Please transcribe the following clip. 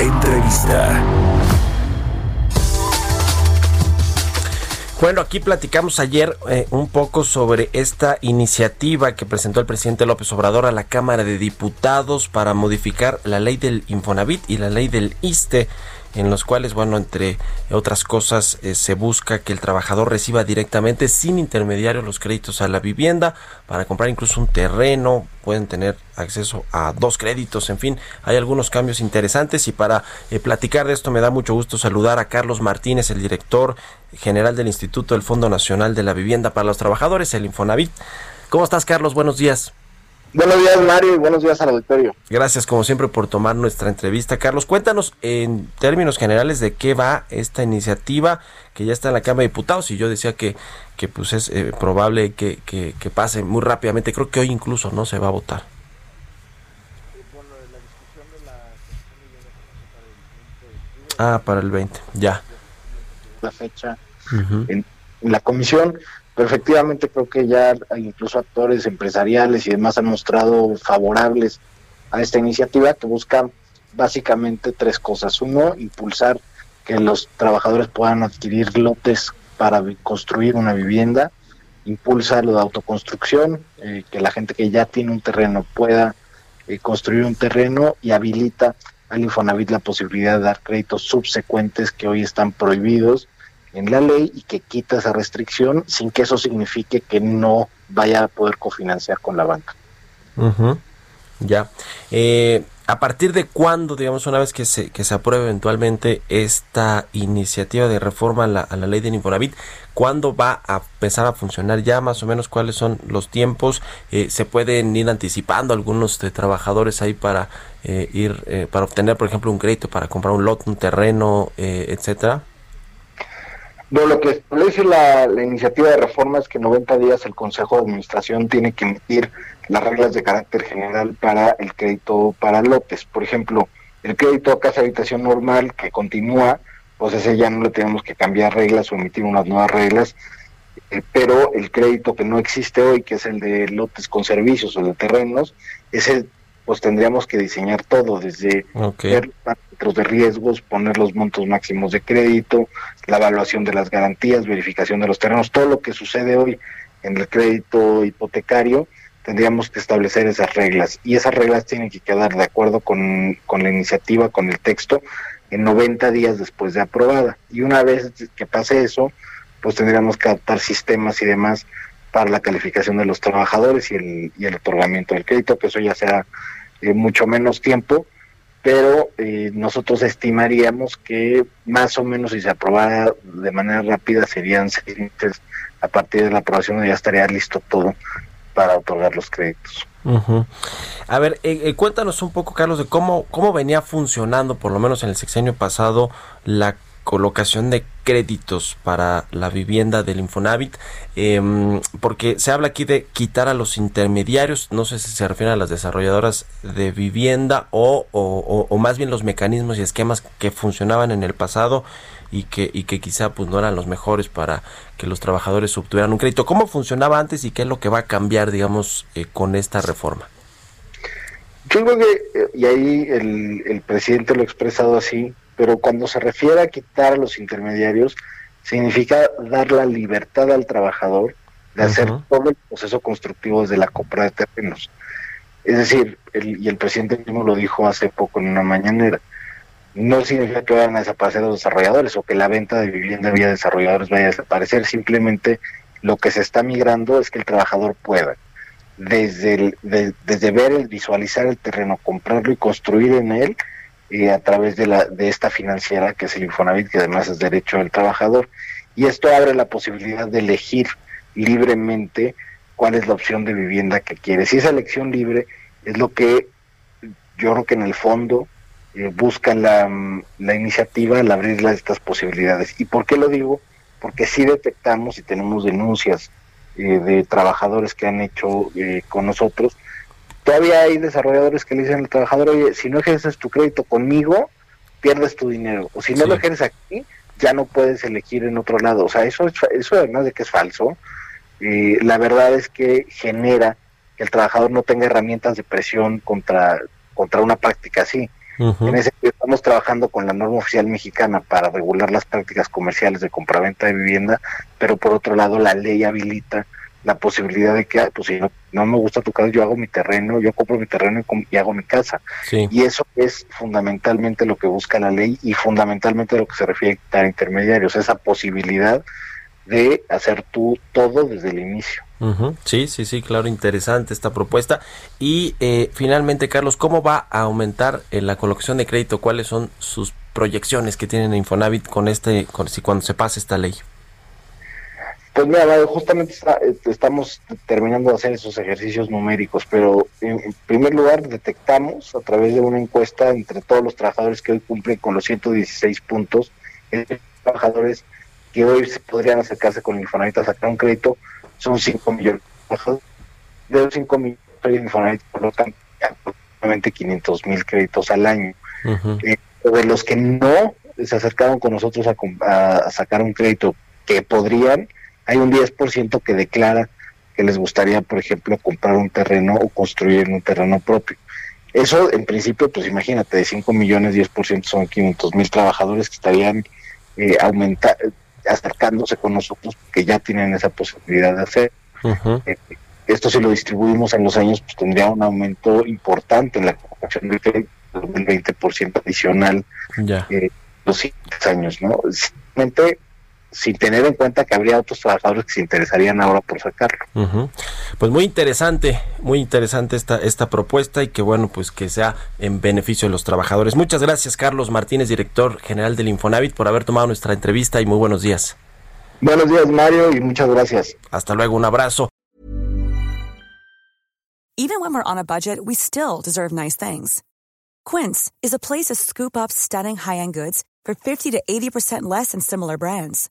Entrevista. Bueno, aquí platicamos ayer eh, un poco sobre esta iniciativa que presentó el presidente López Obrador a la Cámara de Diputados para modificar la ley del Infonavit y la ley del ISTE en los cuales, bueno, entre otras cosas, eh, se busca que el trabajador reciba directamente, sin intermediario, los créditos a la vivienda para comprar incluso un terreno, pueden tener acceso a dos créditos, en fin, hay algunos cambios interesantes y para eh, platicar de esto me da mucho gusto saludar a Carlos Martínez, el director general del Instituto del Fondo Nacional de la Vivienda para los Trabajadores, el Infonavit. ¿Cómo estás, Carlos? Buenos días. Buenos días, Mario, y buenos días al auditorio. Gracias, como siempre, por tomar nuestra entrevista. Carlos, cuéntanos en términos generales de qué va esta iniciativa que ya está en la Cámara de Diputados y yo decía que, que pues es eh, probable que, que, que, pase muy rápidamente. Creo que hoy incluso no se va a votar. Ah, para el 20, ya. La fecha uh -huh. en la comisión pero efectivamente creo que ya incluso actores empresariales y demás han mostrado favorables a esta iniciativa que busca básicamente tres cosas. Uno, impulsar que los trabajadores puedan adquirir lotes para construir una vivienda, impulsa lo de autoconstrucción, eh, que la gente que ya tiene un terreno pueda eh, construir un terreno y habilita al Infonavit la posibilidad de dar créditos subsecuentes que hoy están prohibidos en la ley y que quita esa restricción sin que eso signifique que no vaya a poder cofinanciar con la banca. Ya. Eh, ¿A partir de cuándo, digamos, una vez que se, que se apruebe eventualmente esta iniciativa de reforma a la, a la ley del Infonavit, cuándo va a empezar a funcionar ya más o menos cuáles son los tiempos? Eh, ¿Se pueden ir anticipando algunos de trabajadores ahí para eh, ir, eh, para obtener, por ejemplo, un crédito para comprar un lot, un terreno, etcétera? No, lo que establece la, la, iniciativa de reforma es que en 90 días el Consejo de Administración tiene que emitir las reglas de carácter general para el crédito para lotes. Por ejemplo, el crédito a casa habitación normal que continúa, pues ese ya no le tenemos que cambiar reglas o emitir unas nuevas reglas, eh, pero el crédito que no existe hoy, que es el de lotes con servicios o de terrenos, ese pues tendríamos que diseñar todo, desde okay. ver parámetros de riesgos, poner los montos máximos de crédito, la evaluación de las garantías, verificación de los terrenos, todo lo que sucede hoy en el crédito hipotecario, tendríamos que establecer esas reglas. Y esas reglas tienen que quedar de acuerdo con, con la iniciativa, con el texto, en 90 días después de aprobada. Y una vez que pase eso, pues tendríamos que adaptar sistemas y demás para la calificación de los trabajadores y el, y el otorgamiento del crédito, que eso ya será eh, mucho menos tiempo, pero eh, nosotros estimaríamos que más o menos si se aprobara de manera rápida serían seis meses a partir de la aprobación ya estaría listo todo para otorgar los créditos. A ver, eh, eh, cuéntanos un poco, Carlos, de cómo, cómo venía funcionando, por lo menos en el sexenio pasado, la colocación de créditos para la vivienda del Infonavit, eh, porque se habla aquí de quitar a los intermediarios, no sé si se refiere a las desarrolladoras de vivienda o, o, más bien los mecanismos y esquemas que funcionaban en el pasado y que, y que quizá pues no eran los mejores para que los trabajadores obtuvieran un crédito. ¿Cómo funcionaba antes y qué es lo que va a cambiar, digamos, eh, con esta reforma? Yo creo que, y ahí el, el presidente lo ha expresado así, pero cuando se refiere a quitar a los intermediarios, significa dar la libertad al trabajador de hacer uh -huh. todo el proceso constructivo desde la compra de terrenos. Es decir, el, y el presidente mismo lo dijo hace poco en una mañanera, no significa que vayan a desaparecer los desarrolladores o que la venta de vivienda vía desarrolladores vaya a desaparecer, simplemente lo que se está migrando es que el trabajador pueda, desde, el, de, desde ver, el visualizar el terreno, comprarlo y construir en él, eh, a través de, la, de esta financiera que es el Infonavit, que además es derecho del trabajador. Y esto abre la posibilidad de elegir libremente cuál es la opción de vivienda que quiere. Si esa elección libre es lo que yo creo que en el fondo eh, buscan la, la iniciativa al abrirle estas posibilidades. ¿Y por qué lo digo? Porque sí detectamos y tenemos denuncias eh, de trabajadores que han hecho eh, con nosotros. Todavía hay desarrolladores que le dicen al trabajador, oye, si no ejerces tu crédito conmigo, pierdes tu dinero. O si no lo ejerces aquí, ya no puedes elegir en otro lado. O sea, eso, eso además de que es falso, la verdad es que genera que el trabajador no tenga herramientas de presión contra, contra una práctica así. En ese estamos trabajando con la norma oficial mexicana para regular las prácticas comerciales de compraventa de vivienda, pero por otro lado la ley habilita la posibilidad de que, pues si no, no me gusta tu casa, yo hago mi terreno, yo compro mi terreno y, hago mi casa. Y eso es fundamentalmente lo que busca la ley y fundamentalmente lo que se refiere a intermediarios, esa posibilidad de hacer tú todo desde el inicio. Sí, sí, sí, claro, interesante esta propuesta. Y eh, finalmente, Carlos, ¿cómo va a aumentar en la colocación de crédito? ¿Cuáles son sus proyecciones que tienen Infonavit con este, con, si cuando se pase esta ley? Pues mira, justamente eh, estamos terminando de hacer esos ejercicios numéricos, pero en, primer lugar detectamos a través de una encuesta entre todos los trabajadores que hoy cumplen con los 116 puntos, trabajadores que hoy se podrían acercarse con Infonavit a sacar un crédito, son 5 millones. De los 5 millones, Infonavit colocan aproximadamente 500 mil créditos al año. Eh, de los que no se acercaron con nosotros a, sacar un crédito que podrían, hay un 10% que declara que les gustaría, por ejemplo, comprar un terreno o construir un terreno propio. Eso, en principio, pues imagínate, de 5 millones, 10% son 500 mil trabajadores que estarían eh, aumentando acercándose con nosotros que ya tienen esa posibilidad de hacer. Eh, esto si lo distribuimos en los años, pues tendría un aumento importante en la ocupación del 20% adicional ya. Eh, los siguientes años, ¿no? Simplemente sin tener en cuenta que habría otros trabajadores que se interesarían ahora por sacarlo. Pues muy interesante, muy interesante esta, esta propuesta y que bueno, pues que sea en beneficio de los trabajadores. Muchas gracias Carlos Martínez, director general del Infonavit, por haber tomado nuestra entrevista y muy buenos días. Buenos días Mario y muchas gracias. Hasta luego, un abrazo. Even when we're on a budget, we still deserve nice things. Quince is a place to scoop up stunning high-end goods for 50 to 80% less than similar brands.